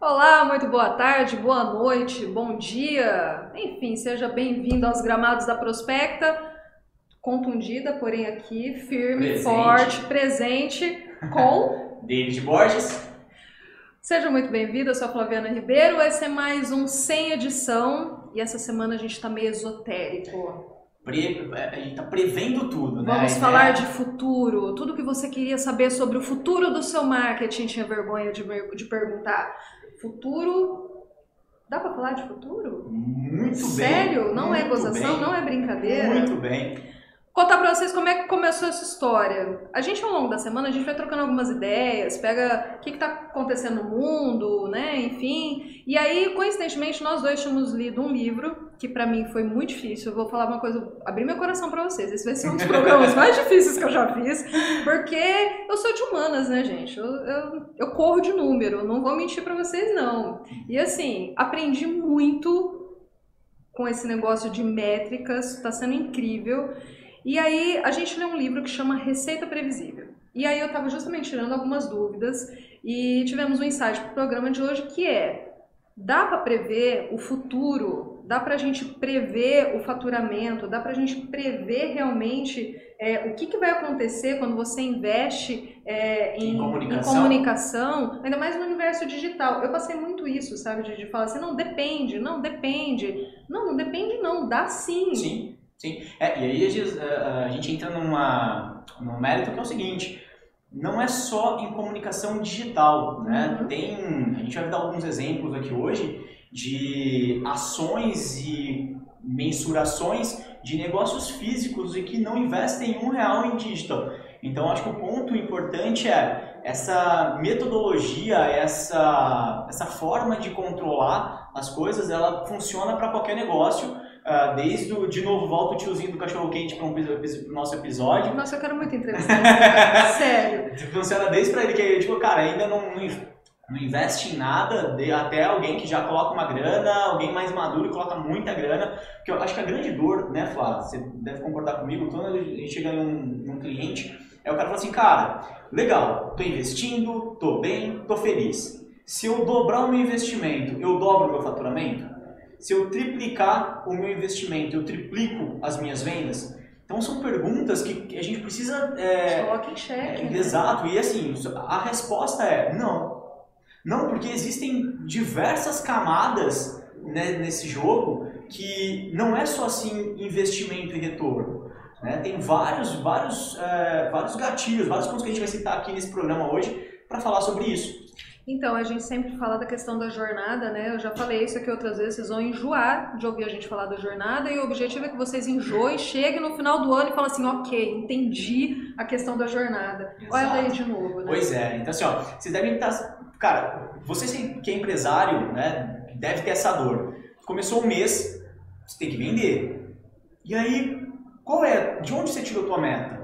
Olá, muito boa tarde, boa noite, bom dia. Enfim, seja bem-vindo aos gramados da Prospecta. Contundida, porém aqui, firme, Presente. forte, presente, com. David Borges. Seja muito bem-vindo, eu sou a Flaviana Ribeiro. Esse é mais um Sem Edição e essa semana a gente tá meio esotérico. Pre- A gente tá prevendo tudo, né? Vamos falar de futuro, tudo que você queria saber sobre o futuro do seu marketing, tinha vergonha de, de perguntar. Futuro. Dá pra falar de futuro? Muito bem. Sério? Não é gozação, bem, não é brincadeira? Muito bem. Contar pra vocês como é que começou essa história. A gente, ao longo da semana, a gente vai trocando algumas ideias, pega o que, que tá acontecendo no mundo, né? Enfim. E aí, coincidentemente, nós dois tínhamos lido um livro que pra mim foi muito difícil. Eu vou falar uma coisa, abrir meu coração pra vocês. Esse vai ser um dos programas mais difíceis que eu já fiz, porque eu sou de humanas, né, gente? Eu, eu, eu corro de número, não vou mentir pra vocês, não. E assim, aprendi muito com esse negócio de métricas, tá sendo incrível. E aí a gente lê um livro que chama Receita Previsível. E aí eu estava justamente tirando algumas dúvidas e tivemos um insight para o programa de hoje que é dá para prever o futuro, dá para a gente prever o faturamento, dá para a gente prever realmente é, o que, que vai acontecer quando você investe é, em, Em comunicação. em comunicação, ainda mais no universo digital. Eu passei muito isso, sabe, de, de falar assim, não, depende, não, depende. Não, não depende não, dá sim. Sim, sim. É, e aí a gente, a gente entra numa, num mérito que é o seguinte. Não é só em comunicação digital, né? Uhum. Tem, a gente vai dar alguns exemplos aqui hoje de ações e mensurações de negócios físicos e que não investem um real em digital. Então, acho que o ponto importante é essa metodologia, essa, essa forma de controlar as coisas, ela funciona para qualquer negócio, ah, desde o, de novo, volta o tiozinho do cachorro-quente para o nosso episódio, Nossa, eu quero muito entrevistar. Sério. funciona desde para ele que, tipo, cara, ainda não, não não investe em nada, até alguém que já coloca uma grana, alguém mais maduro e coloca muita grana, porque eu acho que a grande dor, né, Flávio, você deve concordar comigo, quando a gente chega num, num cliente, é o cara fala assim, cara, legal, tô investindo, tô bem, tô feliz. Se eu dobrar o meu investimento, eu dobro o meu faturamento? Se eu triplicar o meu investimento, eu triplico as minhas vendas? Então são perguntas que a gente precisa é, Coloca em xeque. é, né? Exato, e assim, a resposta é não. Não, porque existem diversas camadas né, nesse jogo que não é só assim investimento e retorno. né? Tem vários, vários, é, vários gatilhos, vários pontos que a gente vai citar aqui nesse programa hoje para falar sobre isso. Então, a gente sempre fala da questão da jornada, né? Eu já falei isso aqui outras vezes, vocês vão enjoar de ouvir a gente falar da jornada e o objetivo é que vocês enjoem, cheguem no final do ano e falem assim, ok, entendi a questão da jornada. Olha Exato. daí de novo, né? Pois é, então assim, ó, vocês devem estar. Cara, você que é empresário, né, deve ter essa dor. Começou o mês, você tem que vender. E aí, qual é? De onde você tirou tua meta?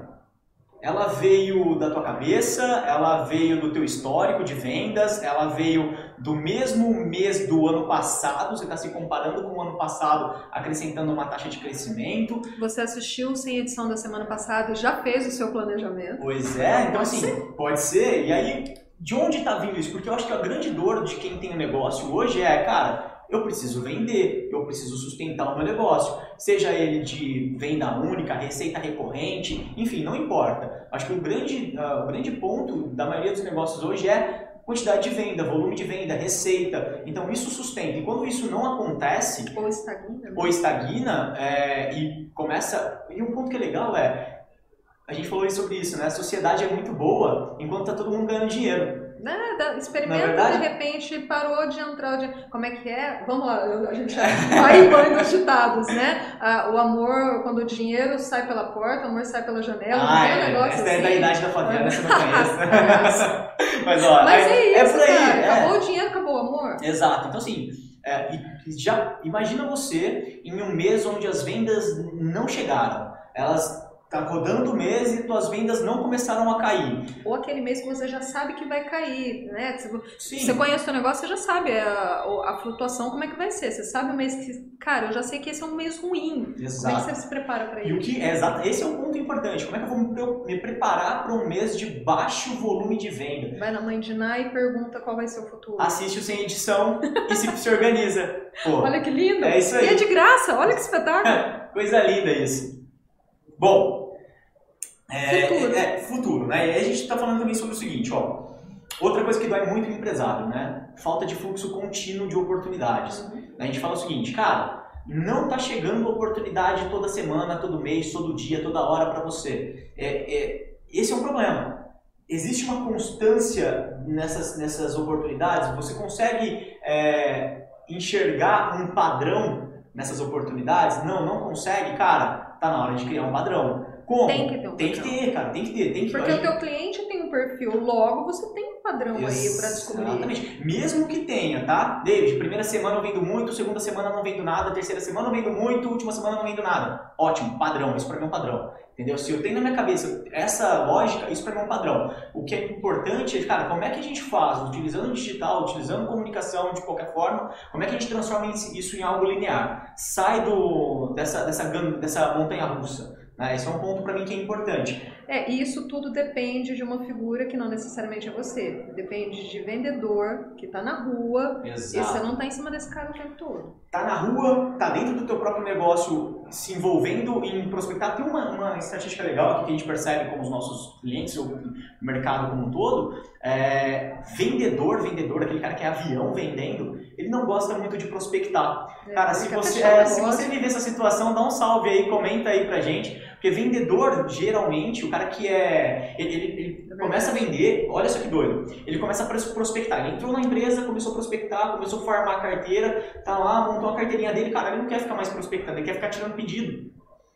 Ela veio da tua cabeça, ela veio do teu histórico de vendas, ela veio do mesmo mês do ano passado, você está se comparando com o ano passado, acrescentando uma taxa de crescimento. Você assistiu sem edição da semana passada e já fez o seu planejamento. Pois é, então Pode assim, pode ser. E aí, de onde está vindo isso? Porque eu acho que a grande dor de quem tem um negócio hoje é, cara, eu preciso vender, eu preciso sustentar o meu negócio. Seja ele de venda única, receita recorrente, enfim, não importa. Acho que o grande, ah, o grande ponto da maioria dos negócios hoje é quantidade de venda, volume de venda, receita. Então isso sustenta. E quando isso não acontece, Ou estagna, né? ou estagna é, e começa. E um ponto que é legal é. A gente falou sobre isso, né? A sociedade é muito boa enquanto tá todo mundo ganhando dinheiro. Né? Da- Na Experimenta, verdade- de repente, parou de entrar. De... Como é que é? Vamos lá, a gente vai banho dos ditados, né? Ah, o amor, quando o dinheiro sai pela porta, o amor sai pela janela. não tem um é, negócio essa é da assim? idade da Fabiana, você não conhece. Nossa. Mas ó, Mas é isso, por aí. cara. é. Acabou o dinheiro, acabou o amor. Exato. Então, assim, é, já imagina você em um mês onde as vendas não chegaram. Elas tá rodando o mês e tuas vendas não começaram a cair. Ou aquele mês que você já sabe que vai cair, né? Se Sim. você conhece o seu negócio, você já sabe a, a flutuação, como é que vai ser. Você sabe o mês que. Cara, eu já sei que esse é um mês ruim. Como é que Exato. você se prepara para E o isso? que é exato, esse é um ponto importante. Como é que eu vou me preparar para um mês de baixo volume de venda? Vai na mãe de Ná e pergunta qual vai ser o futuro. Assiste o sem edição e se, se organiza. Pô, Olha que lindo! É isso aí. E é de graça, olha que espetáculo! coisa linda isso. Bom, é, Futuro. é- é, futuro, né? E aí a gente está falando também sobre o seguinte, ó. Outra coisa que dói muito no empresário, né? Falta de fluxo contínuo de oportunidades. A gente fala o seguinte, cara, não tá chegando oportunidade toda semana, todo mês, todo dia, toda hora para você. É, é, esse é um problema. Existe uma constância nessas, nessas oportunidades? Você consegue é, enxergar um padrão nessas oportunidades? Não, não consegue? Cara, tá na hora de criar um padrão. Como? Tem que ter um Tem que ter, cara, tem que ter. Tem que Porque o teu cliente tem um perfil, logo você tem um padrão aí para descobrir. Exatamente. Mesmo que tenha, tá? David, primeira semana eu vendo muito, segunda semana não vendo nada, terceira semana eu vendo muito, última semana não vendo nada. Ótimo, padrão, isso pra mim é um padrão. Entendeu? Se eu tenho na minha cabeça essa lógica, isso pra mim é um padrão. O que é importante é, cara, como é que a gente faz, utilizando digital, utilizando comunicação de qualquer forma, como é que a gente transforma isso em algo linear? Sai do, dessa, dessa, dessa montanha russa. Né? Esse é um ponto pra mim que é importante. É, e isso tudo depende de uma figura que não necessariamente é você. Depende de vendedor que tá na rua e você não tá em cima desse cara o tempo todo. tá na rua, tá dentro do teu próprio negócio, se envolvendo em prospectar. Tem uma, uma estatística legal aqui que a gente percebe com os nossos clientes, o mercado como um todo. É, vendedor, vendedor, aquele cara que é avião vendendo, ele não gosta muito de prospectar. Cara, se você, é, se você viver essa situação, dá um salve aí, comenta aí pra gente. Porque vendedor, geralmente, o cara que é. Ele, ele- ele É começa a vender, olha só que doido. Ele começa a pros- prospectar. Ele entrou na empresa, começou a prospectar, começou a formar a carteira, tá lá, montou a carteirinha dele, cara, ele não quer ficar mais prospectando, ele quer ficar tirando pedido.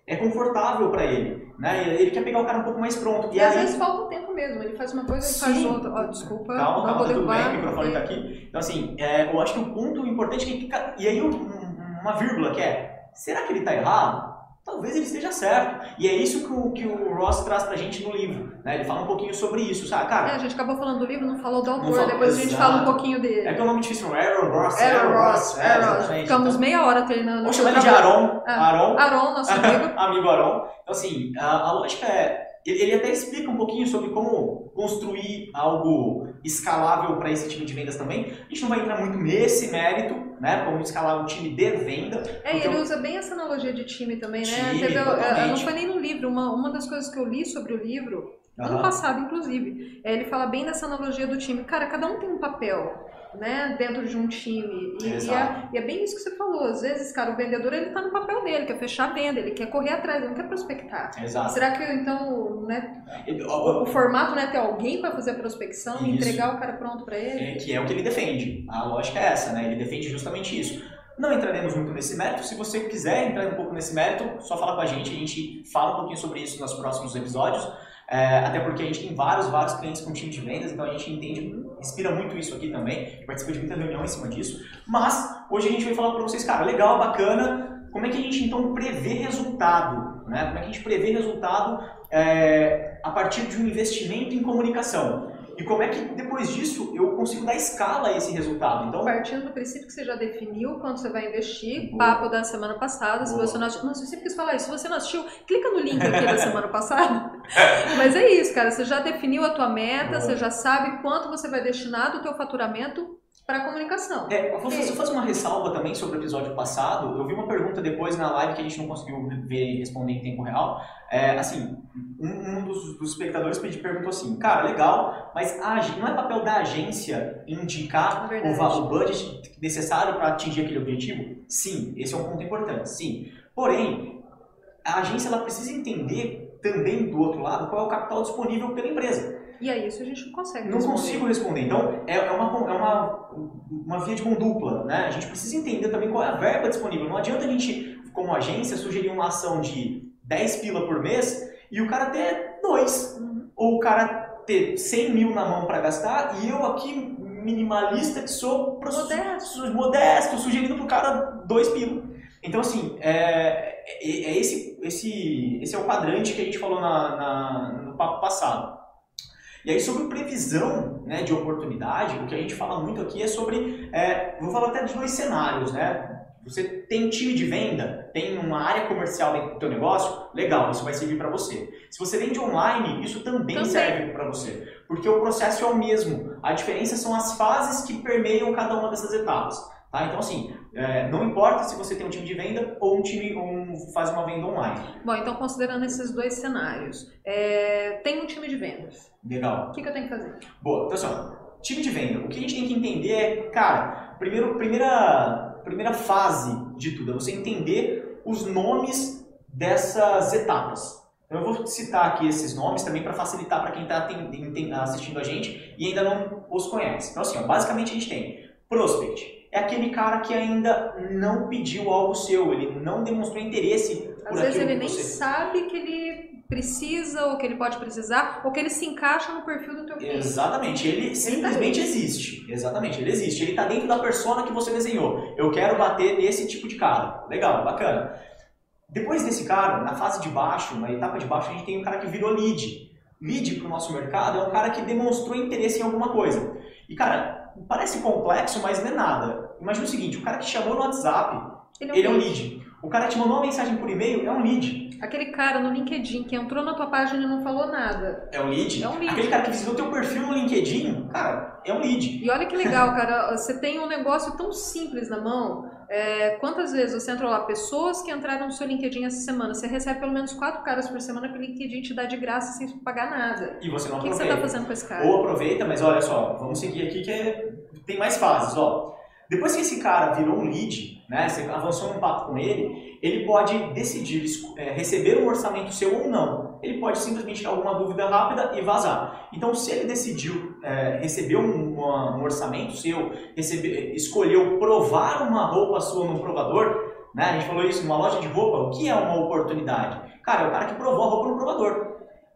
É confortável pra ele, né? Ele quer pegar o cara um pouco mais pronto. E, às vezes falta o tempo mesmo. Ele faz uma coisa, ele faz outra. Ó, desculpa, Calma, não calma, vou tá tudo bem, o microfone tá aqui. Então, assim, é, eu acho que o ponto importante é que. E aí, um- um- uma vírgula que é: será que ele tá errado? Talvez ele esteja certo. E é isso que o, que o Ross traz pra gente no livro. Né? Ele fala um pouquinho sobre isso, sabe? É, Cara, a gente acabou falando do livro, não falou do autor. Depois a gente fala um pouquinho dele. é que é um nome difícil, não? Aaron Ross. Aaron Ross, é, Aaron. exatamente. Ficamos Então, meia hora treinando. Vamos chamar ele de Aaron. Ah. Aaron. Aaron, nosso amigo. amigo Aron. Então, assim, a, a lógica é. Ele, até explica um pouquinho sobre como construir algo escalável para esse time de vendas também. A gente não vai entrar muito nesse mérito, né? Como escalar um time de venda. É, e ele eu- usa bem essa analogia de time também, né? Time, Teve, eh, totalmente. não foi nem no livro, uma, uma das coisas que eu li sobre o livro, ano Aham. passado, inclusive, é, ele fala bem dessa analogia do time. Cara, cada um tem um papel, né, dentro de um time. E, e é, e é bem isso que você falou. Às vezes, cara, o vendedor, ele tá no papel dele, quer fechar a venda, ele quer correr atrás, ele não quer prospectar. Exato. Será que, então, né, o, ó, o formato não é ter alguém para fazer a prospecção e Isso. entregar o cara pronto para ele? é, que é o que ele defende. A lógica é essa, né? Ele defende justamente isso. Não entraremos muito nesse mérito. Se você quiser entrar um pouco nesse mérito, só fala com a gente. A gente fala um pouquinho sobre isso nos próximos episódios. É, até porque a gente tem vários, vários clientes com time de vendas, então a gente entende, inspira muito isso aqui também. Participa de muita reunião em cima disso. Mas hoje a gente vai falar para vocês, cara, legal, bacana. Como é que a gente então prevê resultado? Né? Como é que a gente prevê resultado é, a partir de um investimento em comunicação? E como é que depois disso eu consigo dar escala a esse resultado? Então, Partindo do princípio que você já definiu quanto você vai investir, Boa. papo da semana passada, se Boa. você não assistiu, não, eu sempre quis falar isso, se você não assistiu, clica no link aqui da semana passada. Mas é isso, cara, você já definiu a tua meta, Boa. você já sabe quanto você vai destinar do teu faturamento para comunicação. É, eu vou fazer, fazer uma ressalva também sobre o episódio passado. Eu vi uma pergunta depois na live que a gente não conseguiu ver e responder em tempo real. É, assim, um, um dos, dos espectadores perguntou assim, cara, legal, mas a não é papel da agência indicar o, Verdade. va- o budget necessário para atingir aquele objetivo? Sim, esse é um ponto importante, sim. Porém, a agência ela precisa entender também do outro lado qual é o capital disponível pela empresa. E aí isso a gente não consegue Não responder. consigo responder. Então, é, é, uma, é uma, uma via de mão dupla, né? A gente precisa entender também qual é a verba disponível. Não adianta a gente, como agência, sugerir uma ação de 10 pila por mês e o cara ter dois. Uhum. Ou o cara ter 100 mil na mão para gastar e eu aqui, minimalista, que sou, Modesto. modesto, sugerindo pro cara dois pila. Então, assim, é, é, é esse, esse, esse é o quadrante que a gente falou na, na, no papo passado. E aí, sobre previsão né, de oportunidade, o que a gente fala muito aqui é sobre. É, vou falar até de dois cenários, né? Você tem time de venda, tem uma área comercial dentro do teu negócio, legal, isso vai servir para você. Se você vende online, isso também, também. serve para você, porque o processo é o mesmo. A diferença são as fases que permeiam cada uma dessas etapas. Tá? Então, assim, é, não importa se você tem um time de venda ou um time um, faz uma venda online. Bom, então considerando esses dois cenários, é, tem um time de vendas. Legal. O que, que eu tenho que fazer? Boa, então assim, time de venda. O que a gente tem que entender é, cara, primeiro, primeira, primeira fase de tudo é você entender os nomes dessas etapas. Então eu vou citar aqui esses nomes também para facilitar para quem está assistindo a gente e ainda não os conhece. Então assim, ó, basicamente a gente tem prospect é aquele cara que ainda não pediu algo seu, ele não demonstrou interesse Às vezes ele nem você... sabe que ele precisa, ou que ele pode precisar, ou que ele se encaixa no perfil do teu cliente. Exatamente, ele, ele simplesmente tá existe. Exatamente, ele existe. Ele está dentro da persona que você desenhou. Eu quero bater nesse tipo de cara. Legal, bacana. Depois desse cara, na fase de baixo, na etapa de baixo, a gente tem um cara que virou lead. Lead para o nosso mercado é um cara que demonstrou interesse em alguma coisa. E, cara, parece complexo, mas não é nada. Imagina o seguinte, o cara que chamou no WhatsApp, ele é um, ele lead. É um lead. O cara te mandou uma mensagem por e-mail é um lead. Aquele cara no LinkedIn que entrou na tua página e não falou nada. É um lead? É um lead. Aquele cara que visitou teu perfil no LinkedIn, cara, é um lead. E olha que legal, cara, você tem um negócio tão simples na mão. É, quantas vezes você entrou lá? Pessoas que entraram no seu LinkedIn essa semana. Você recebe pelo menos quatro caras por semana que o LinkedIn te dá de graça sem pagar nada. E você não aproveita. O que, que você está fazendo com esse cara? Ou aproveita, mas olha só, vamos seguir aqui que é... tem mais fases, ó. Depois que esse cara virou um lead, né, você avançou num papo com ele, ele pode decidir é, receber um orçamento seu ou não. Ele pode simplesmente ter alguma dúvida rápida e vazar. Então, se ele decidiu é, receber um, uma, um, orçamento seu, receber, escolheu provar uma roupa sua no provador, né, a gente falou isso numa loja de roupa, o que é uma oportunidade? Cara, é o cara que provou a roupa no provador.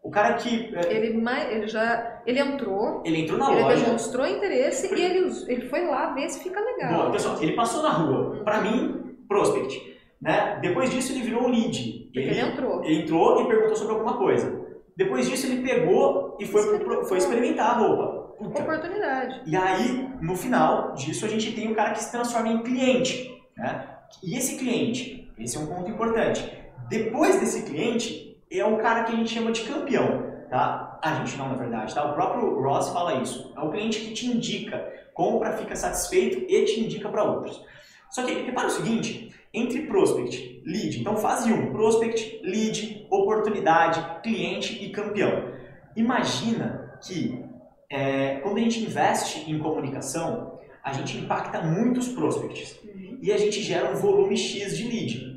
O cara que. É, ele, ele já. Ele entrou. Ele entrou na ele loja. Ele demonstrou interesse e ele, ele foi lá ver se fica legal. Boa, pessoal, ele passou na rua. Pra mim, prospect. Né? Depois disso, ele virou um lead. Ele, ele, entrou. Ele entrou e perguntou sobre alguma coisa. Depois disso, ele pegou e foi, pro, foi experimentar a roupa. Puta. Oportunidade. E aí, no final disso, a gente tem o cara que se transforma em cliente. Né? E esse cliente, esse é um ponto importante. Depois desse cliente, é o cara que a gente chama de campeão, tá? A gente não, na verdade, tá? O próprio Ross fala isso. É o cliente que te indica, compra, fica satisfeito e te indica para outros. Só que repara o seguinte, entre prospect, lead, então fase 1, prospect, lead, oportunidade, cliente e campeão. Imagina que é, quando a gente investe em comunicação, a gente impacta muitos prospects e a gente gera um volume X de lead.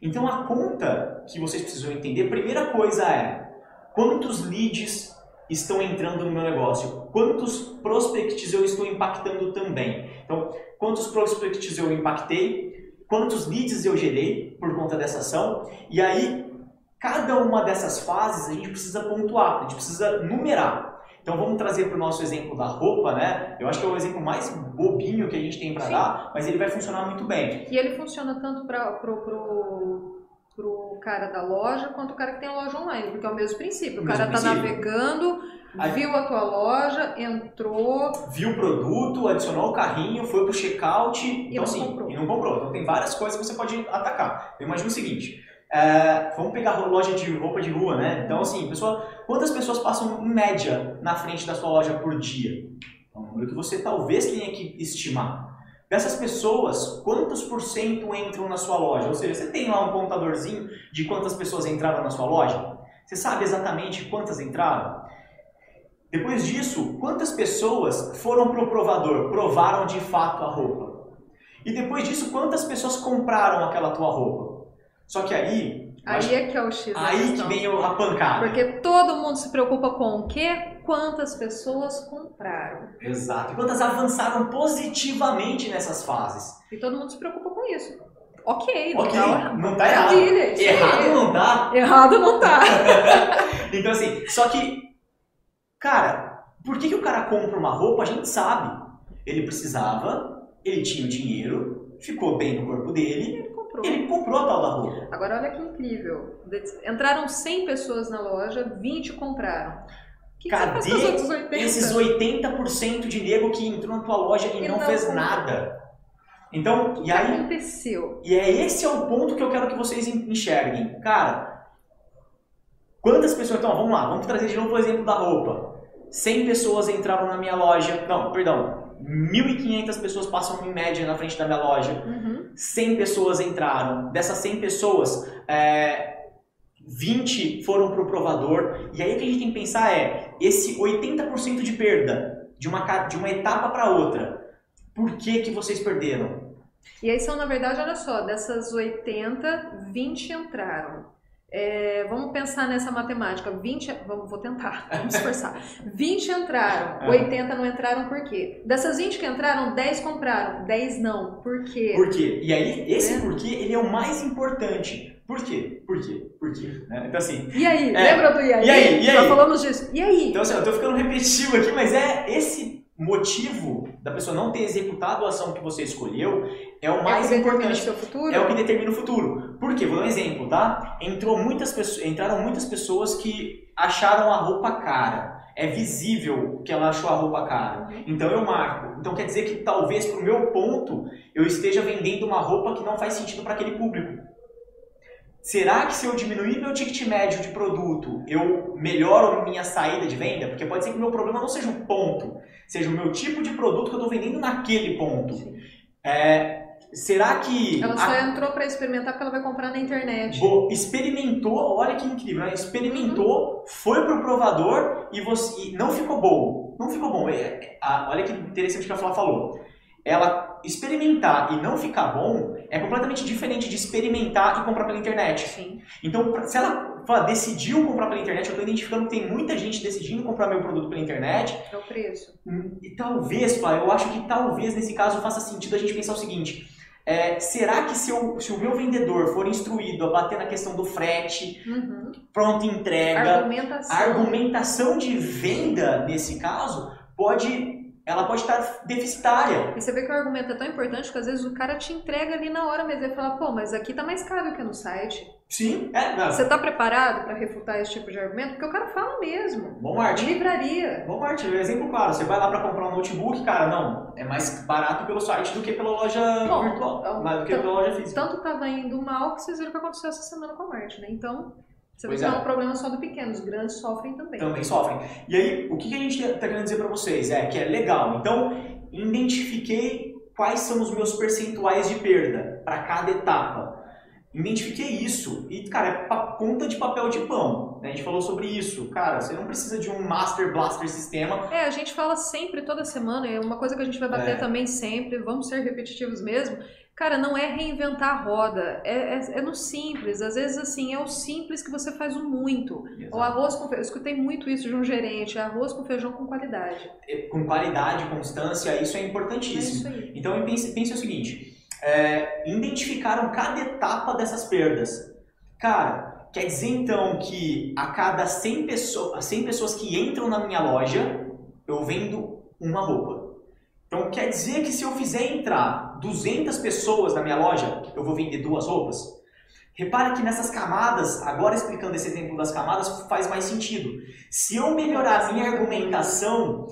Então a conta que vocês precisam entender, primeira coisa é quantos leads estão entrando no meu negócio, quantos prospects eu estou impactando também. Então, quantos prospects eu impactei, quantos leads eu gerei por conta dessa ação, e aí cada uma dessas fases a gente precisa pontuar, a gente precisa numerar. Então vamos trazer para o nosso exemplo da roupa, né? Eu acho que é o exemplo mais bobinho que a gente tem para dar, mas ele vai funcionar muito bem. E ele funciona tanto para pro, pro, pro cara da loja quanto o cara que tem a loja online, porque é o mesmo princípio. O, cara está navegando, Aí, viu a tua loja, entrou. Viu o produto, adicionou o carrinho, foi pro checkout. E então, não assim, comprou. E não comprou. Então tem várias coisas que você pode atacar. Eu imagino o seguinte. É, vamos pegar loja de roupa de rua, né? Então, assim, pessoa, quantas pessoas passam em média na frente da sua loja por dia? É um número que você talvez tenha que estimar. Dessas pessoas, quantos por cento entram na sua loja? Ou seja, você tem lá um contadorzinho de quantas pessoas entraram na sua loja? Você sabe exatamente quantas entraram? Depois disso, quantas pessoas foram para o provador, provaram de fato a roupa? E depois disso, quantas pessoas compraram aquela tua roupa? Só que aí. Aí é que é o X. Aí que vem a pancada. Porque todo mundo se preocupa com o quê? Quantas pessoas compraram. Exato. E quantas avançaram positivamente nessas fases. E todo mundo se preocupa com isso. Ok, não tá, não tá errado. Errado não tá. Errado não tá. então assim, só que, cara, por que, que o cara compra uma roupa? A gente sabe. Ele precisava, ele tinha o dinheiro, ficou bem no corpo dele comprou. Ele comprou a tal da roupa. Agora olha que incrível. Entraram 100 pessoas na loja, 20 compraram. Que Cadê que 80? esses 80% de nego que entrou na tua loja e, e não, não, fez comprou. nada? Então, o e aí. aconteceu? E é esse é o ponto que eu quero que vocês enxerguem. Cara, quantas pessoas. Então, vamos lá, vamos trazer de novo o exemplo da roupa. 100 pessoas entraram na minha loja. Não, perdão. 1.500 pessoas passam em média na frente da minha loja. Uhum. 100 pessoas entraram. Dessas 100 pessoas, é, 20 foram para o provador. E aí o que a gente tem que pensar é: esse 80% de perda de uma, de uma etapa para outra, por que, que vocês perderam? E aí são, na verdade, olha só, dessas 80, 20 entraram. É, vamos pensar nessa matemática. 20, vamos, vou tentar, vamos esforçar. 20 entraram, 80 é. não entraram por quê? Dessas 20 que entraram, 10 compraram, 10 não. Por quê? Por quê? E aí, esse é. porquê, ele é o mais importante. Por quê? Por quê? Por quê? Né? Então assim... E aí? É, Lembra do e aí? E aí? E aí? Já falamos disso. E aí? Então assim, eu tô ficando repetitivo aqui, mas é esse motivo da pessoa não ter executado a ação que você escolheu é o mais é importante. Seu futuro? É o que determina o futuro. Por quê? Vou dar um exemplo, tá? Entrou muitas pessoas, entraram muitas pessoas que acharam a roupa cara. É visível que ela achou a roupa cara. Uhum. Então eu marco. Então quer dizer que talvez pro meu ponto eu esteja vendendo uma roupa que não faz sentido para aquele público. Será que se eu diminuir meu ticket médio de produto, eu melhoro minha saída de venda? Porque pode ser que o meu problema não seja o ponto, seja o meu tipo de produto que eu estou vendendo naquele ponto. É, será que. Ela só a... entrou para experimentar porque ela vai comprar na internet. Bo, experimentou, olha que incrível, né? experimentou, uhum. foi pro provador e, você, e não ficou bom. Não ficou bom. É, é, olha que interessante que a Flá falou. Ela experimentar e não ficar bom é completamente diferente de experimentar e comprar pela internet. Sim. Então, se ela fala, decidiu comprar pela internet, eu estou identificando que tem muita gente decidindo comprar meu produto pela internet. É o preço. Hum, e talvez, pai, eu acho que talvez nesse caso faça sentido a gente pensar o seguinte. É, será que se, eu, se, o meu vendedor for instruído a bater na questão do frete, uhum. pronta entrega, argumentação. argumentação de venda nesse caso, pode ela pode estar deficitária. E você vê que o argumento é tão importante que às vezes o cara te entrega ali na hora, mas ele fala, pô, mas aqui tá mais caro que no site. Sim, é. Não. Você tá preparado para refutar esse tipo de argumento? Porque o cara fala mesmo. Bom Marte. Livraria. Bom Marte, exemplo claro. Você vai lá para comprar um notebook, cara, não, é mais barato pelo site do que pela loja Bom, virtual, então, do que pela loja física. Tanto tava indo mal que vocês viram o que aconteceu essa semana com a Marte, né? Então, você pois não é. é um problema só do pequeno, os grandes sofrem também. Também sofrem. E aí, o que a gente está querendo dizer para vocês é que é legal. Então, identifiquei quais são os meus percentuais de perda para cada etapa. Identifiquei isso e, cara, é conta de papel de pão. Né? A gente falou sobre isso. Cara, você não precisa de um Master Blaster sistema. É, a gente fala sempre, toda semana, é uma coisa que a gente vai bater é. também sempre, vamos ser repetitivos mesmo, Cara, não é reinventar a roda, é, é, é, no simples. Às vezes, assim, é o simples que você faz o muito. Exato. O arroz com feijão. Eu escutei muito isso de um gerente: arroz com feijão com qualidade. É, com qualidade, constância, isso é importantíssimo. É isso então, pense, pense o seguinte: é, identificaram cada etapa dessas perdas. Cara, quer dizer então que a cada 100, pessoas, 100 pessoas que entram na minha loja, eu vendo uma roupa. Então quer dizer que se eu fizer entrar 200 pessoas na minha loja, eu vou vender duas roupas? Repare que nessas camadas, agora explicando esse exemplo das camadas, faz mais sentido. Se eu melhorar a minha argumentação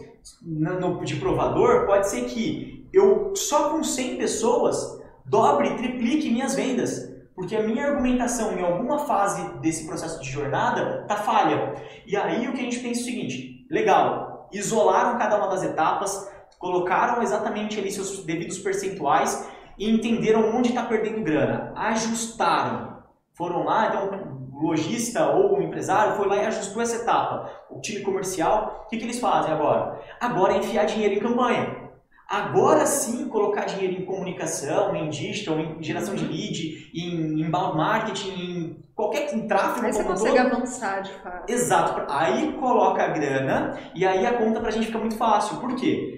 de provador, pode ser que eu só com 100 pessoas dobre, triplique minhas vendas. Porque a minha argumentação em alguma fase desse processo de jornada tá falha. E aí o que a gente pensa é o seguinte: legal, isolaram cada uma das etapas, colocaram exatamente ali seus devidos percentuais e entenderam onde está perdendo grana, ajustaram. Foram lá, então o lojista ou o empresário foi lá e ajustou essa etapa. O time comercial, o que, que eles fazem agora? Agora é enfiar dinheiro em campanha. Agora sim colocar dinheiro em comunicação, em digital, em geração de lead, em inbound marketing, em qualquer em tráfego aí você consegue todo. avançar de fato. Exato. Aí coloca a grana e aí a conta pra gente fica muito fácil. Por quê?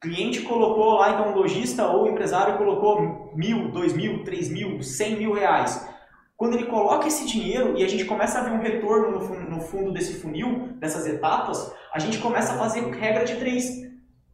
Cliente colocou lá, então o lojista ou o empresário colocou mil, dois mil, três mil, cem mil reais. Quando ele coloca esse dinheiro e a gente começa a ver um retorno no fundo, no fundo desse funil, dessas etapas, a gente começa a fazer regra de três.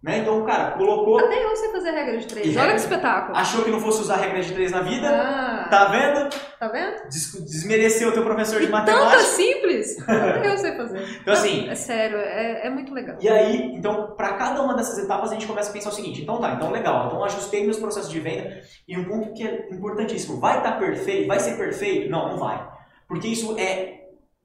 Né? Então, cara, colocou. Até eu sei fazer regra de três. E Olha regra- que espetáculo. Achou que não fosse usar regra de três na vida? Ah, Tá vendo? tá vendo? Des- Desmereceu o teu professor de E tanta matemática. simples. Eu sei fazer. Então, assim, É sério, é, é muito legal. E aí, então, para cada uma dessas etapas, a gente começa a pensar o seguinte: então tá, então legal, então ajustei meus processos de venda. E um ponto que é importantíssimo: vai estar perfeito? Vai ser perfeito? Não, não vai. Porque isso é,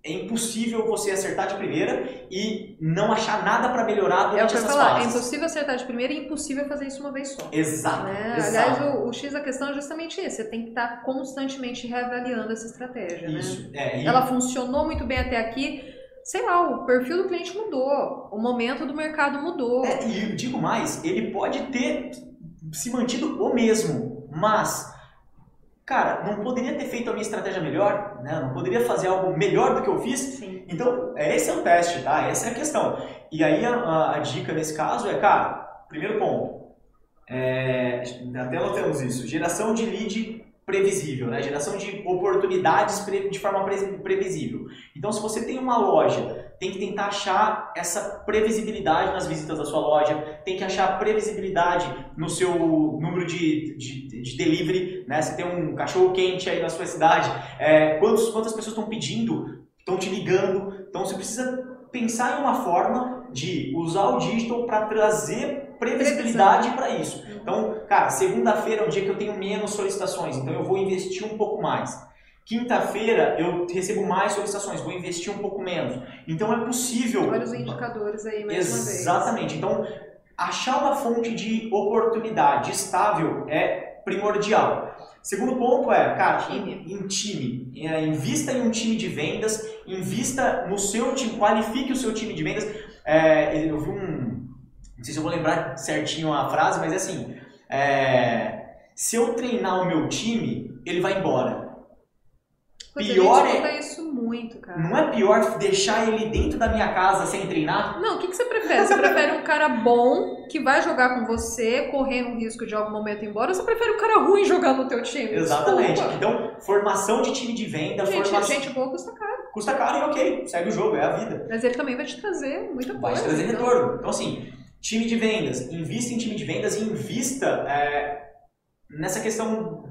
é impossível você acertar de primeira e não achar nada para melhorar É durante ia essas falar, é fases. impossível acertar de primeira e impossível fazer isso uma vez só. Exato. Né? exato. Aliás, o, o X da questão é justamente esse. Você tem que estar constantemente reavaliando essa estratégia. Né? Isso. É, e- Ela funcionou muito bem até aqui. Sei lá, o perfil do cliente mudou. O momento do mercado mudou. É, e digo mais, ele pode ter se mantido o mesmo, mas, cara, não poderia ter feito a minha estratégia melhor, né? Não poderia fazer algo melhor do que eu fiz? Sim. Então, esse é o teste, tá? Essa é a questão. E aí, a, a- a dica nesse caso é, cara, primeiro ponto, é, até notamos isso, geração de lead previsível, né? Geração de oportunidades de forma pre- previsível. Então, se você tem uma loja, tem que tentar achar essa previsibilidade nas visitas da sua loja, tem que achar previsibilidade no seu número de, de, de delivery, né? Você tem um cachorro quente aí na sua cidade, é, quantos, quantas pessoas estão pedindo, estão te ligando, então você precisa pensar em uma forma de usar o digital para trazer previsibilidade para isso. Então, cara, segunda-feira é um dia que eu tenho menos solicitações, então eu vou investir um pouco mais. Quinta-feira eu recebo mais solicitações, vou investir um pouco menos. Então é possível. Olha os indicadores aí mais uma vez. Exatamente. Então, achar uma fonte de oportunidade estável é primordial. Segundo ponto é, cara, Time. em, em time. É, invista em um time de vendas, invista no seu time, qualifique o seu time de vendas. É, eu vi um. Não sei se eu vou lembrar certinho a frase, mas é assim. é, se eu treinar o meu time, ele vai embora. Pois pior é- isso muito, cara. Não é pior deixar ele dentro da minha casa sem treinar? Não, o que, que você prefere? Você prefere um cara bom que vai jogar com você, correndo o risco de algum momento ir embora, ou você prefere um cara ruim jogando no teu time? Exatamente. Desculpa. Então, formação de time de venda, Gente, formação. gente boa custa caro. Custa caro e ok, segue o jogo, é a vida. Mas ele também vai te trazer muita Vai coisa. te trazer então- retorno. Então, assim, time de vendas, invista em time de vendas e invista é, nessa questão.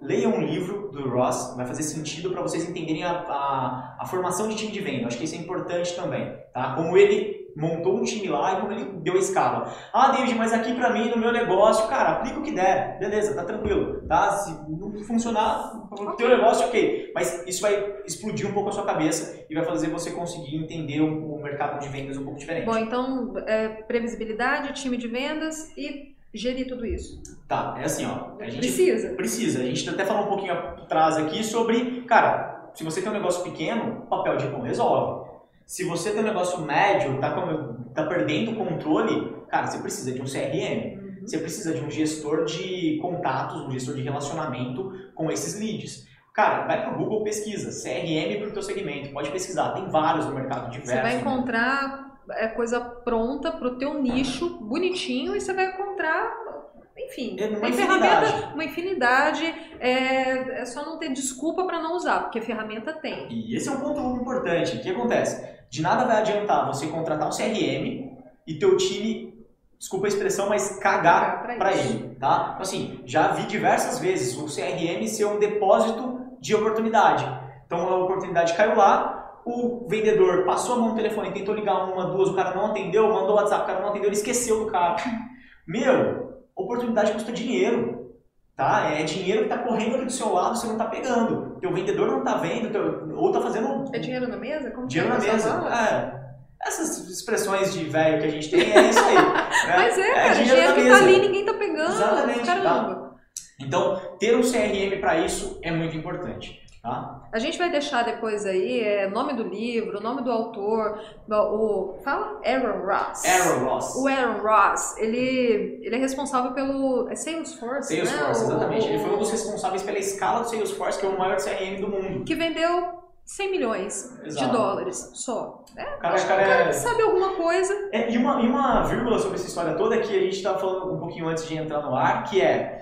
Leia um livro do Ross, vai fazer sentido para vocês entenderem a, a, a formação de time de venda. Acho que isso é importante também, tá? Como ele montou um time lá e como ele deu a escala. Ah, David, mas aqui para mim, no meu negócio, cara, aplica o que der, beleza, tá tranquilo, tá? Se não funcionar pro teu negócio, ok. Mas isso vai explodir um pouco a sua cabeça e vai fazer você conseguir entender o, o mercado de vendas um pouco diferente. Bom, então, é, previsibilidade, time de vendas e gerir tudo isso. Tá, é assim, ó. A gente Precisa. precisa. A gente até falou um pouquinho atrás aqui sobre, cara, se você tem um negócio pequeno, papel de pão resolve. Se você tem um negócio médio, tá, com- tá perdendo o controle, cara, você precisa de um CRM. Uhum. Você precisa de um gestor de contatos, um gestor de relacionamento com esses leads. Cara, vai pro Google, pesquisa. CRM pro teu segmento. Pode pesquisar. Tem vários no mercado diversos. Você vai né? É, coisa pronta pro teu nicho, bonitinho, e você vai encontrar, enfim, É uma infinidade. ferramenta, uma infinidade, é, é só não ter desculpa para não usar, porque ferramenta tem. E esse é um ponto importante. O que acontece? De nada vai adiantar você contratar um CRM e teu time, desculpa a expressão, mas cagar para ele, tá? Assim, já vi diversas vezes o CRM ser um depósito de oportunidade. Então a oportunidade caiu lá, o vendedor passou a mão no telefone, tentou ligar uma, duas, o cara não atendeu, mandou o WhatsApp, o cara não atendeu, ele esqueceu do cara. Meu, oportunidade custa dinheiro. Tá? É dinheiro que tá correndo ali do seu lado, você não tá pegando. Teu vendedor não tá vendo, teu- ou tá fazendo É dinheiro na mesa? Como dinheiro é na mesa. É. Essas expressões de velho que a gente tem é isso aí. né? Mas é, cara, dinheiro, dinheiro na que mesa. tá ali ninguém tá pegando. Exatamente, tá? Então, ter um CRM para isso é muito importante. Tá? A gente vai deixar depois aí é, nome do livro, nome do autor, o. Fala? Aaron Ross. Aaron Ross. O Aaron Ross, ele, ele é responsável pelo é Salesforce, Salesforce, né? Exatamente. o- Ele foi um dos responsáveis pela escala do Salesforce, que é o maior CRM do mundo. Que vendeu 100 milhões de Exato. dólares só. É, O cara, acho o que o cara cara é... sabe alguma coisa. É, e, uma, e uma vírgula sobre essa história toda que a gente estava falando um pouquinho antes de entrar no ar, que é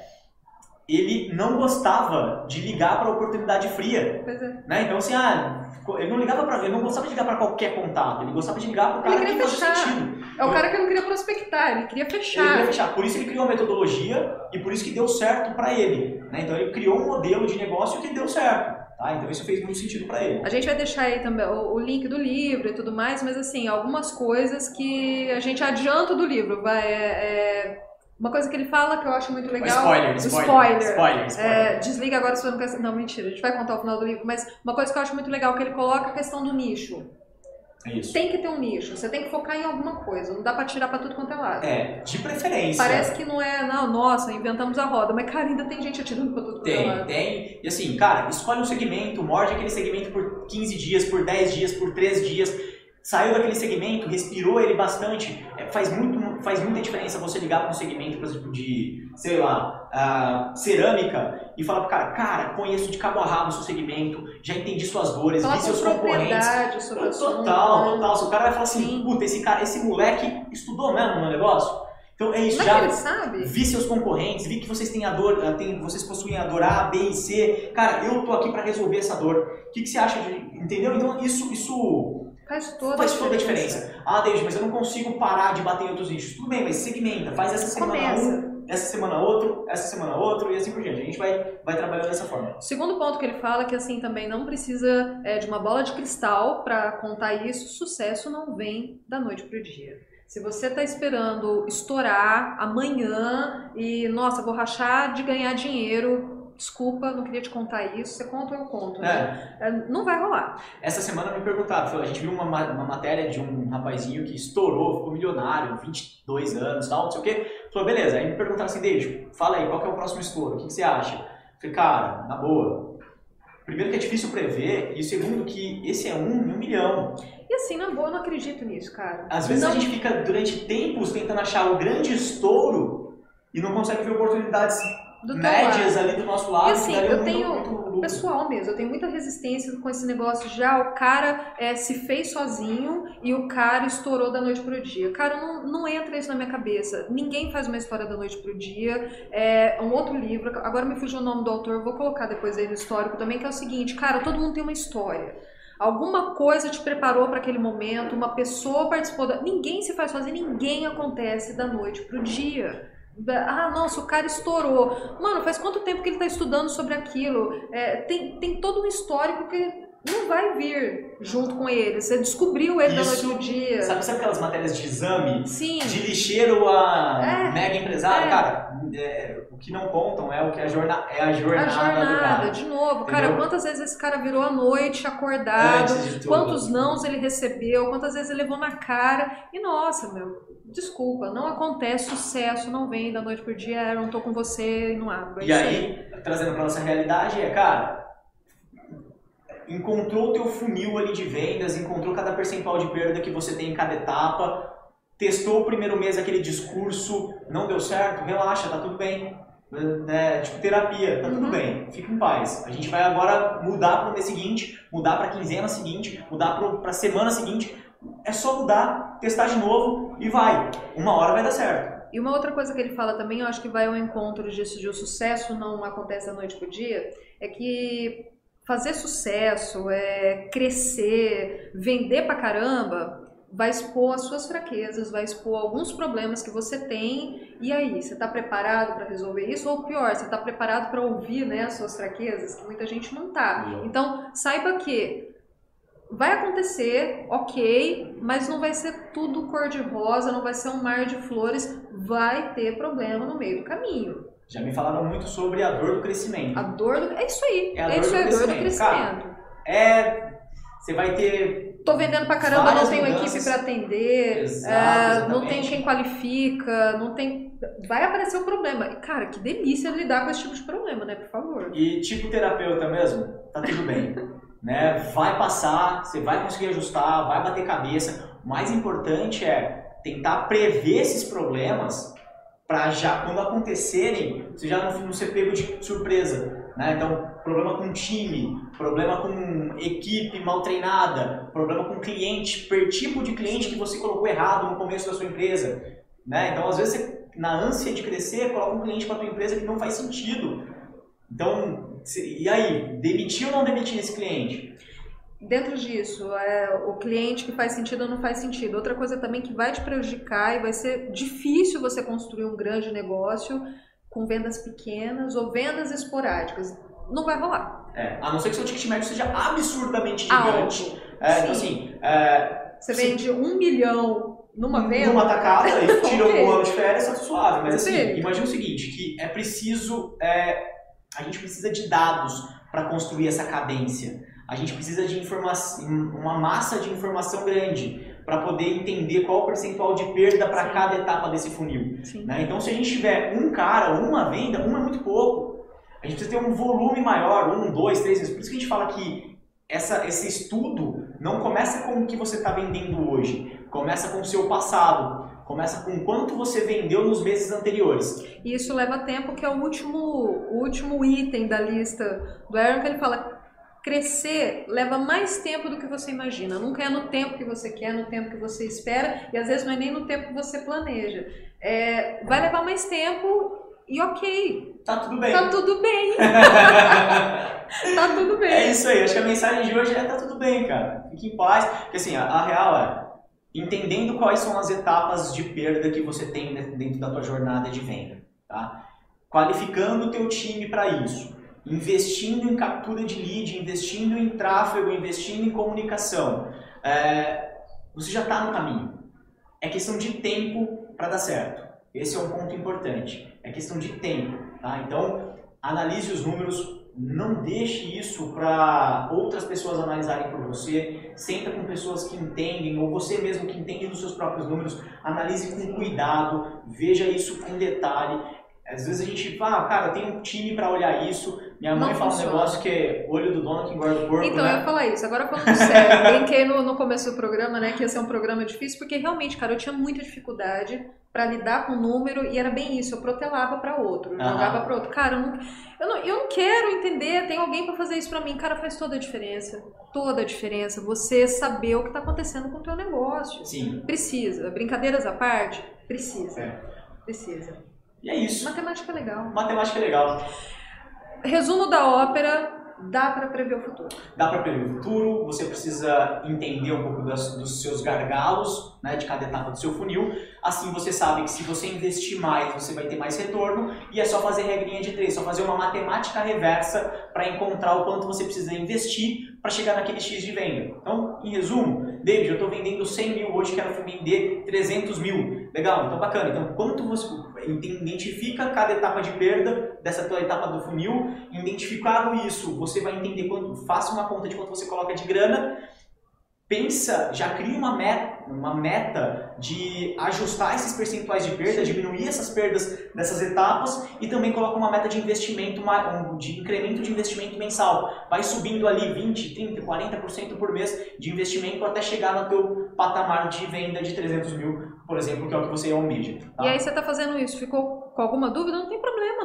ele não gostava de ligar para oportunidade fria. Pois é. Né? Então, assim, ah, ele não ligava para, ele não gostava de ligar para qualquer contato, ele gostava de ligar para o cara que queria fazia sentido. É o cara que não queria prospectar, ele queria fechar. Ele queria fechar. Por isso ele criou a metodologia e por isso que deu certo para ele. Né? Então ele criou um modelo de negócio que deu certo. Tá? Então isso fez muito sentido para ele. A gente vai deixar aí também o, o, link do livro e tudo mais, mas assim, algumas coisas que a gente adianta do livro. Vai, é, é uma coisa que ele fala que eu acho muito legal. Spoiler, spoiler. Spoiler. spoiler, spoiler. É, desliga agora se você não quer. Não, mentira, a gente vai contar o final do livro, mas uma coisa que eu acho muito legal é que ele coloca a questão do nicho. Isso. Tem que ter um nicho, você tem que focar em alguma coisa, não dá pra tirar pra tudo quanto é lado. É, de preferência. Parece que não é, não, nossa, inventamos a roda, mas cara, ainda tem gente atirando pra tudo quanto é lado. Tem, tem. E assim, cara, escolhe um segmento, morde aquele segmento por 15 dias, por 10 dias, por 3 dias saiu daquele segmento, respirou ele bastante, é, faz, muito, faz muita diferença você ligar para um segmento, por exemplo, de, sei lá, uh, cerâmica e falar pro cara, cara, conheço de cabo a rabo o seu segmento, já entendi suas dores, Fala vi seus concorrentes. Sobre total, né? total. Se o cara vai falar assim, puta, esse cara, esse moleque estudou mesmo no negócio, então é isso, Mas já ele sabe? vi seus concorrentes, vi que vocês têm a dor, eh, tem, vocês possuem a dor A, B e C. Cara, eu tô aqui para resolver essa dor. O que, que você acha de. Entendeu? Então isso, isso faz toda, faz toda a diferença. Ah, David, mas eu não consigo parar de bater em outros nichos. Tudo bem, mas segmenta, faz essa semana Começa. um, essa semana outro, essa semana outro e assim por diante. A gente vai, vai trabalhando dessa forma. Segundo ponto que ele fala é que assim também não precisa é, de uma bola de cristal para contar isso. Sucesso não vem da noite pro dia. Se você está esperando estourar amanhã e, nossa, vou rachar de ganhar dinheiro, desculpa, não queria te contar isso, você conta ou eu conto. Né? É. Não vai rolar. Essa semana me perguntaram, a gente viu uma, uma matéria de um rapazinho que estourou, ficou milionário, 22 anos, tal, não sei o quê. Falou, beleza. Aí me perguntaram assim, Deixa, fala aí, qual é o próximo estouro? O que, que você acha? falei, cara, na boa. Primeiro que é difícil prever, e segundo que esse é um em um milhão. E assim, na boa, eu não acredito nisso, cara. Às vezes não... a gente fica durante tempos tentando achar o grande estouro e não consegue ver oportunidades do médias ali do nosso lado. E assim, eu tenho, muito pessoal mesmo, eu tenho muita resistência com esse negócio ah, o cara é, se fez sozinho e o cara estourou da noite pro dia. Cara, não, não entra isso na minha cabeça. Ninguém faz uma história da noite pro dia. É um outro livro, agora me fugiu o nome do autor, vou colocar depois aí no histórico também, que é o seguinte, cara, todo mundo tem uma história. Alguma coisa te preparou para aquele momento, uma pessoa participou da. Ninguém se faz sozinho, ninguém acontece da noite pro dia. Ah, nossa, o cara estourou. Mano, faz quanto tempo que ele está estudando sobre aquilo? É, tem, tem todo um histórico que não vai vir junto com ele. Você descobriu ele Isso, da noite pro dia. Sabe, sabe aquelas matérias de exame? Sim. De lixeiro a é, mega empresário? É. Cara, é, o que não contam é o que a jornada, é a jornada, a jornada de novo. Entendeu? Cara, quantas vezes esse cara virou à noite acordado? Quantos nãos ele recebeu? Quantas vezes ele levou na cara? E nossa, meu, desculpa, não acontece sucesso, não vem da noite pro dia, eu não tô com você e não abro. É e aí, trazendo pra nossa realidade, é, cara, encontrou o teu funil ali de vendas, encontrou cada percentual de perda que você tem em cada etapa, testou o primeiro mês aquele discurso, não deu certo, relaxa, tá tudo bem. É, tipo terapia, tá uhum. tudo bem, fica em paz. A gente vai agora mudar para o mês seguinte, mudar para a quinzena seguinte, mudar para a semana seguinte. É só mudar, testar de novo e vai. Uma hora vai dar certo. E uma outra coisa que ele fala também, eu acho que vai ao encontro disso de o sucesso não acontece da noite pro dia, é que fazer sucesso, é, crescer, vender pra caramba, vai expor as suas fraquezas, vai expor alguns problemas que você tem. E aí, você está preparado para resolver isso? Ou pior, você está preparado para ouvir né, as suas fraquezas, que muita gente não tá. Então, saiba que vai acontecer, ok, mas não vai ser tudo cor-de-rosa, não vai ser um mar de flores, vai ter problema no meio do caminho. Já me falaram muito sobre a dor do crescimento. A dor do... É isso aí. É, a é isso aí, a dor do crescimento. Cara, é... Você vai ter... Tô vendendo pra caramba, não tenho mudanças. equipe para atender, Exato, é, não tem quem qualifica, não tem... Vai aparecer o um problema. E, cara, que delícia lidar com esse tipo de problema, né? Por favor. E tipo terapeuta mesmo, tá tudo bem. né? Vai passar, você vai conseguir ajustar, vai bater cabeça. O mais importante é tentar prever esses problemas para já, quando acontecerem, você já não, não ser pego de surpresa. Né? Então, problema com time, problema com equipe mal treinada, problema com cliente, per tipo de cliente que você colocou errado no começo da sua empresa. Né? Então, às vezes, você, na ânsia de crescer, coloca um cliente para a tua empresa que não faz sentido. Então, e aí, demitir ou não demitir esse cliente? Dentro disso, é, o cliente que faz sentido ou não faz sentido. Outra coisa também que vai te prejudicar e vai ser difícil você construir um grande negócio com vendas pequenas ou vendas esporádicas. Não vai rolar. É, a não ser que seu ticket médio seja absurdamente gigante. É, então, assim, é, você vende um milhão numa venda? Numa tacada e tira um ano de férias, tá suave. Mas assim, imagina o seguinte, que é preciso, é, a gente precisa de dados para construir essa cadência. A gente precisa de uma massa de informação grande para poder entender qual o percentual de perda para cada etapa desse funil. Né? Então, se a gente tiver um cara, uma venda, um é muito pouco. A gente precisa ter um volume maior, um, dois, três vezes. Por isso que a gente fala que essa, esse estudo não começa com o que você está vendendo hoje, começa com o seu passado, começa com quanto você vendeu nos meses anteriores. E isso leva tempo, que é o último, o último item da lista do Aaron, que ele fala crescer leva mais tempo do que você imagina. Nunca é no tempo que você quer, no tempo que você espera, e às vezes não é nem no tempo que você planeja. É, vai levar mais tempo e ok. Tá tudo bem. Tá tudo bem. tá tudo bem. É isso aí. Acho que a mensagem de hoje é tá tudo bem, cara. Fique em paz. Porque assim, a, a real é entendendo quais são as etapas de perda que você tem dentro da tua jornada de venda, tá? Qualificando o teu time para isso investindo em captura de lead, investindo em tráfego, investindo em comunicação, é, você já está no caminho. É questão de tempo para dar certo. Esse é um ponto importante. É questão de tempo. Tá? Então, analise os números, não deixe isso para outras pessoas analisarem por você. Senta com pessoas que entendem, ou você mesmo que entende dos seus próprios números. Analise com cuidado, veja isso com detalhe. Às vezes a gente fala, ah, cara, tem um time para olhar isso. Minha mãe não fala funciona. um negócio que é olho do dono que engorda o corpo. Então, né? eu ia falar isso. Agora falando sério, brinquei no, no começo do programa, né, que ia ser um programa difícil, porque realmente, cara, eu tinha muita dificuldade para lidar com o número e era bem isso. Eu protelava para outro, eu jogava para outro. Cara, eu não, eu não, eu não quero entender, tem alguém para fazer isso para mim. Cara, faz toda a diferença. Toda a diferença. Você saber o que tá acontecendo com o teu negócio. Sim. Precisa. Brincadeiras à parte, precisa. É. Precisa. E é isso. Matemática é legal. Matemática é legal. Resumo da ópera. Dá para prever o futuro. Dá para prever o futuro, você precisa entender um pouco das, dos seus gargalos, né, de cada etapa do seu funil. Assim você sabe que se você investir mais, você vai ter mais retorno. E é só fazer regrinha de três, só fazer uma matemática reversa para encontrar o quanto você precisa investir para chegar naquele X de venda. Então, em resumo, David, eu estou vendendo 100 mil hoje, quero vender 300 mil. Legal, então bacana. Então, quanto você identifica cada etapa de perda dessa tua etapa do funil, identificado isso, você vai entender quanto, faça uma conta de quanto você coloca de grana pensa, já cria uma meta, uma meta de ajustar esses percentuais de perda, diminuir essas perdas dessas etapas e também coloca uma meta de investimento, de incremento de investimento mensal. Vai subindo ali 20, 30, 40% por mês de investimento até chegar no teu patamar de venda de 300 mil, por exemplo, que é o que você almeja. Tá? E aí você está fazendo isso, ficou com alguma dúvida? Não tem problema,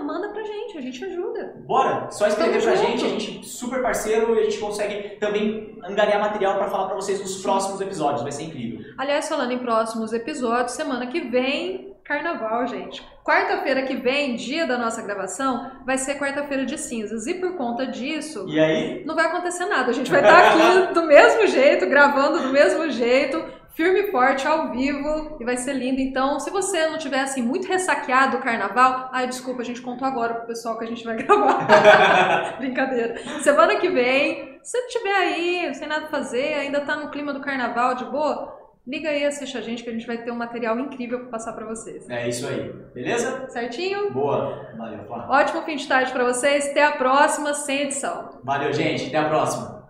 a gente ajuda. Bora, só escrever Tamo pra junto. gente, a gente super parceiro e a gente consegue também angariar material para falar para vocês nos próximos episódios, vai ser incrível. Aliás, falando em próximos episódios, semana que vem, carnaval, gente. Quarta-feira que vem, dia da nossa gravação, vai ser quarta-feira de cinzas. E por conta disso, e aí? não vai acontecer nada. A gente vai estar aqui do mesmo jeito, gravando do mesmo jeito, firme e forte, ao vivo, e vai ser lindo. Então, se você não tiver assim muito ressaqueado o carnaval, ai, desculpa, a gente contou agora pro pessoal que a gente vai gravar. Brincadeira. Semana que vem, se você estiver aí, sem nada fazer, ainda tá no clima do carnaval de boa, Liga aí, assiste a gente que a gente vai ter um material incrível para passar para vocês. É isso aí. Beleza? Certinho? Boa. Valeu, Flávio. Ótimo fim de tarde para vocês. Até a próxima, sem edição. Valeu, gente. Até a próxima.